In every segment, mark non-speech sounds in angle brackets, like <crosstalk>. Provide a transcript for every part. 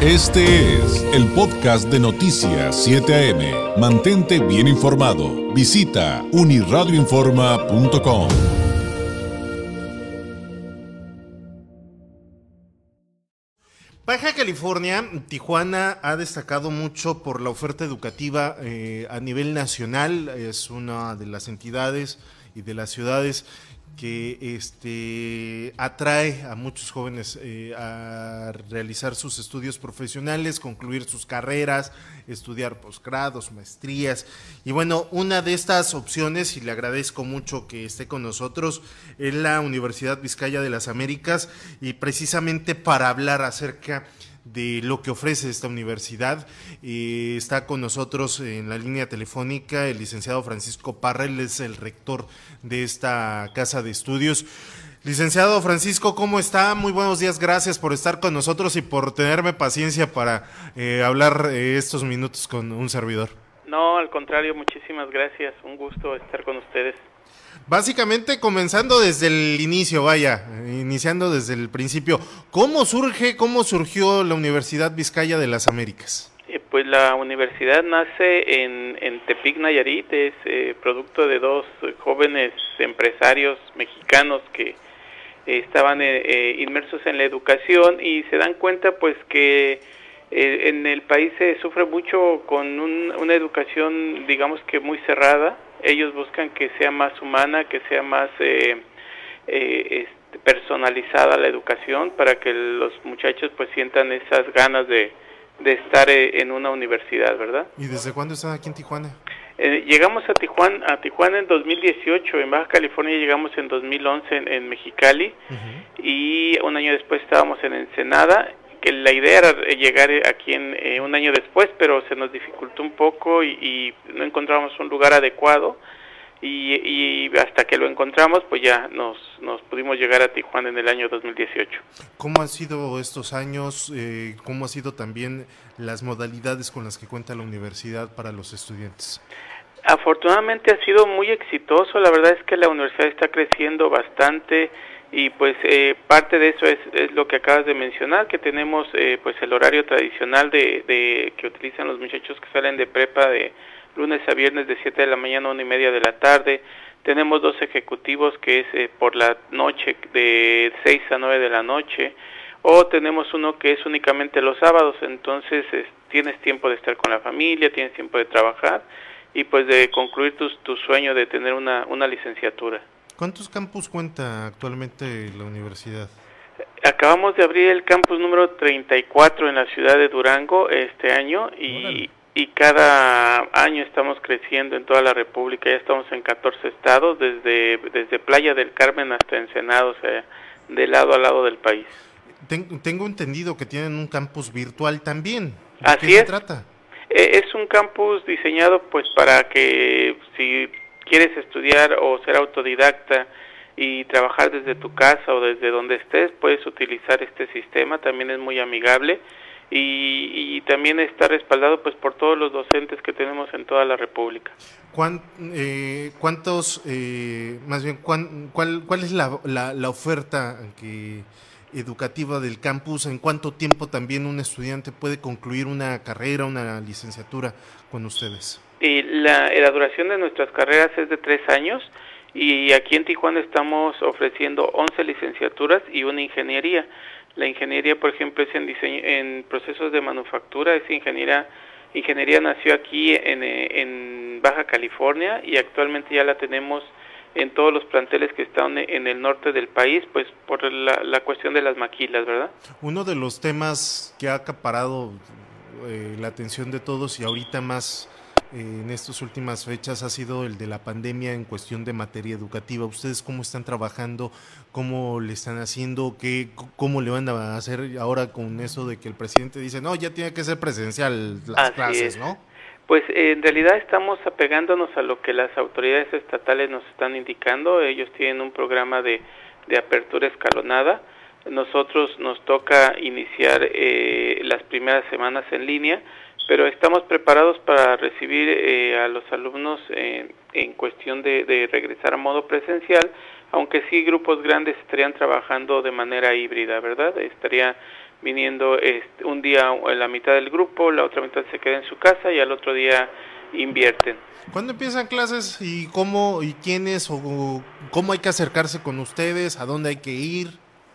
Este es el podcast de Noticias 7 AM. Mantente bien informado. Visita uniradioinforma.com. Baja California, Tijuana ha destacado mucho por la oferta educativa eh, a nivel nacional. Es una de las entidades y de las ciudades que este, atrae a muchos jóvenes eh, a realizar sus estudios profesionales, concluir sus carreras, estudiar posgrados, maestrías. Y bueno, una de estas opciones, y le agradezco mucho que esté con nosotros, es la Universidad Vizcaya de las Américas, y precisamente para hablar acerca de lo que ofrece esta universidad. Eh, está con nosotros en la línea telefónica el licenciado Francisco Parra, él es el rector de esta casa de estudios. Licenciado Francisco, ¿cómo está? Muy buenos días, gracias por estar con nosotros y por tenerme paciencia para eh, hablar eh, estos minutos con un servidor. No, al contrario, muchísimas gracias, un gusto estar con ustedes. Básicamente comenzando desde el inicio, vaya, iniciando desde el principio, ¿cómo surge, cómo surgió la Universidad Vizcaya de las Américas? Eh, pues la universidad nace en, Tepic, Nayarit, es eh, producto de dos jóvenes empresarios mexicanos que eh, estaban inmersos en la educación y se dan cuenta pues que en el país se sufre mucho con una educación digamos que muy cerrada, ellos buscan que sea más humana, que sea más eh, eh, este, personalizada la educación para que los muchachos pues sientan esas ganas de, de estar eh, en una universidad, ¿verdad? ¿Y desde cuándo están aquí en Tijuana? llegamos a Tijuana, a Tijuana en 2018, en Baja California llegamos en 2011 en, Mexicali y un año después estábamos en Ensenada que la idea era llegar aquí en eh, un año después, pero se nos dificultó un poco y, no encontramos un lugar adecuado y, hasta que lo encontramos, pues ya nos, nos pudimos llegar a Tijuana en el año 2018. ¿Cómo han sido estos años? Eh, ¿Cómo han sido también las modalidades con las que cuenta la universidad para los estudiantes? Afortunadamente ha sido muy exitoso, la verdad es que la universidad está creciendo bastante, y pues eh, parte de eso es, es, lo que acabas de mencionar que tenemos eh, pues el horario tradicional de, de, que utilizan los muchachos que salen de prepa de lunes a viernes de 7 de la mañana a una y media de la tarde. Tenemos dos ejecutivos que es eh, por la noche de 6 a 9 de la noche. O tenemos uno que es únicamente los sábados. Entonces tienes tiempo de estar con la familia tienes tiempo de trabajar y pues de concluir tu, tu sueño de tener una, una licenciatura ¿Cuántos campus cuenta actualmente la universidad? Acabamos de abrir el campus número 34 en la ciudad de Durango este año y, y cada año estamos creciendo en toda la República. Ya estamos en 14 estados, desde, desde Playa del Carmen hasta Ensenado, o sea, de lado a lado del país. Tengo entendido que tienen un campus virtual también. ¿De Así qué se trata? E, es un campus diseñado pues para que si quieres estudiar o ser autodidacta y trabajar desde tu casa o desde donde estés, puedes utilizar este sistema, también es muy amigable y, y también está respaldado pues por todos los docentes que tenemos en toda la República. Eh, ¿Cuántos, eh, más bien, cuál, cuál es la, la, la oferta que educativa del campus, en cuánto tiempo también un estudiante puede concluir una carrera, una licenciatura con ustedes. Y la, la duración de nuestras carreras es de tres años y aquí en Tijuana estamos ofreciendo 11 licenciaturas y una ingeniería. La ingeniería, por ejemplo, es en, diseño, en procesos de manufactura, es ingeniería, ingeniería nació aquí en, en Baja California y actualmente ya la tenemos en todos los planteles que están en el norte del país, pues por la, la cuestión de las maquilas, ¿verdad? Uno de los temas que ha acaparado eh, la atención de todos y ahorita más eh, en estas últimas fechas ha sido el de la pandemia en cuestión de materia educativa. ¿Ustedes cómo están trabajando? ¿Cómo le están haciendo? ¿Qué, ¿Cómo le van a hacer ahora con eso de que el presidente dice, no, ya tiene que ser presencial las clases, ¿no? Pues en realidad estamos apegándonos a lo que las autoridades estatales nos están indicando. Ellos tienen un programa de, de apertura escalonada. Nosotros nos toca iniciar eh, las primeras semanas en línea, pero estamos preparados para recibir eh, a los alumnos en, en cuestión de, de regresar a modo presencial, aunque sí grupos grandes estarían trabajando de manera híbrida, ¿verdad? Estaría viniendo este, un día la mitad del grupo, la otra mitad se queda en su casa y al otro día invierten. ¿Cuándo empiezan clases y cómo y quiénes o cómo hay que acercarse con ustedes? ¿A dónde hay que ir?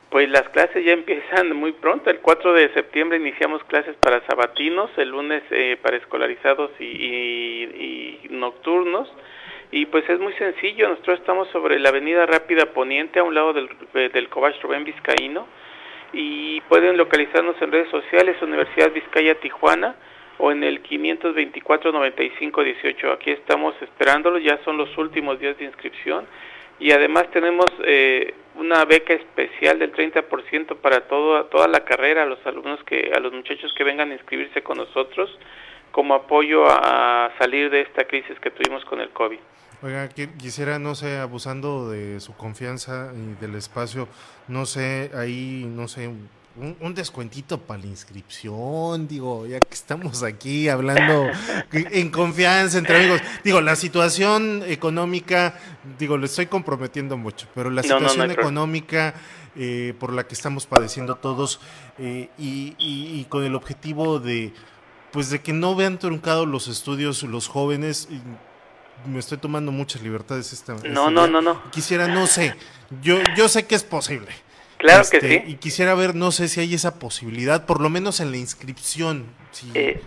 Pues las clases ya <laughs> empiezan muy pronto. El 4 de septiembre iniciamos clases para sabatinos, el lunes eh, para escolarizados y, nocturnos. Y pues es muy sencillo. Nosotros estamos sobre la Avenida Rápida Poniente, a un lado del, eh, del Cobach Rubén Vizcaíno. Y pueden localizarnos en redes sociales, Universidad Vizcaya Tijuana o en el 524-9518. Aquí estamos esperándolos, ya son los últimos días de inscripción y además tenemos eh, una beca especial del 30% para todo, toda la carrera a los alumnos que a los muchachos que vengan a inscribirse con nosotros como apoyo a salir de esta crisis que tuvimos con el COVID. Oiga, quisiera, no sé, abusando de su confianza y del espacio, no sé, ahí, no sé, un, descuentito para la inscripción, digo, ya que estamos aquí hablando en confianza entre amigos. Digo, la situación económica, digo, le estoy comprometiendo mucho, pero la situación económica eh, por la que estamos padeciendo todos eh, y, con el objetivo de, pues, de que no vean truncados los estudios los jóvenes. Me estoy tomando muchas libertades esta No, no, no, no. Quisiera, no sé, yo, yo sé que es posible Claro que este, sí. Y quisiera ver, no sé si hay esa posibilidad, por lo menos en la inscripción. Eh,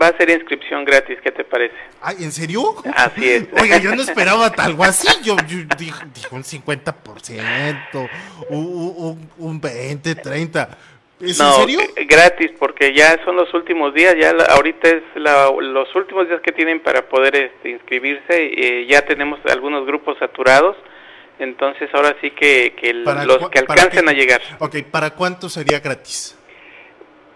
va a ser inscripción gratis, ¿qué te parece? Ay, ¿en serio? Así es. <laughs> Oiga, yo no esperaba algo así. Yo, dije, un 50%, un, un 20, 30. ¿Es en serio? Eh, gratis, porque ya son los últimos días, ya ahorita es los últimos días que tienen para poder este, inscribirse, eh, ya tenemos algunos grupos saturados, entonces ahora sí que, que los que alcancen a llegar. Ok, ¿para cuánto sería gratis?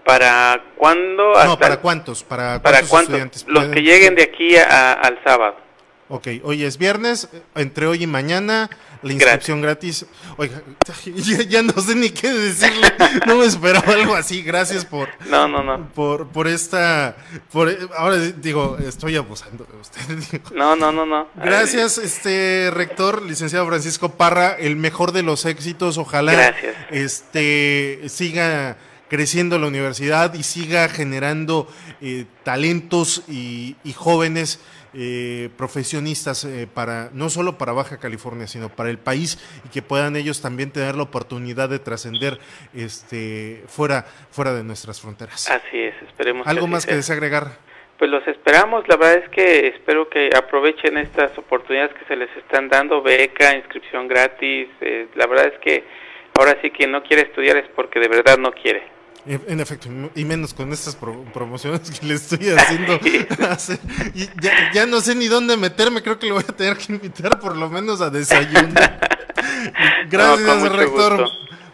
¿Para cuándo? no, ¿para cuántos? ¿Para cuántos, ¿para estudiantes? Los que lleguen de aquí al sábado. Ok, hoy es viernes, entre hoy y mañana la inscripción gratis. Oiga, <laughs> ya, no sé ni qué decirle. No me esperaba algo así. Gracias por. No, no, no. Por, por esta. Por, ahora digo, estoy abusando de usted. <laughs> No, no, no, no. Gracias, este rector, licenciado Francisco Parra. El mejor de los éxitos. Ojalá. Este siga creciendo la universidad y siga generando eh, talentos y, y jóvenes eh, profesionistas eh, para no solo para Baja California, sino para el país y que puedan ellos también tener la oportunidad de trascender este fuera fuera de nuestras fronteras. Así es, esperemos. ¿Algo más que desagregar? Pues los esperamos, la verdad es que espero que aprovechen estas oportunidades que se les están dando, beca, inscripción gratis, eh, la verdad es que ahora sí que no quiere estudiar es porque de verdad no quiere. En efecto, y menos con estas promociones que le estoy haciendo. <laughs> y ya, no sé ni dónde meterme, creo que le voy a tener que invitar por lo menos a desayunar. <laughs> Gracias, rector,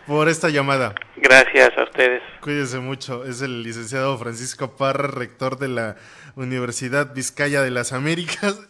por esta llamada. Gracias a ustedes. Cuídense mucho. Es el licenciado Francisco Parra, rector de la Universidad Vizcaya de las Américas.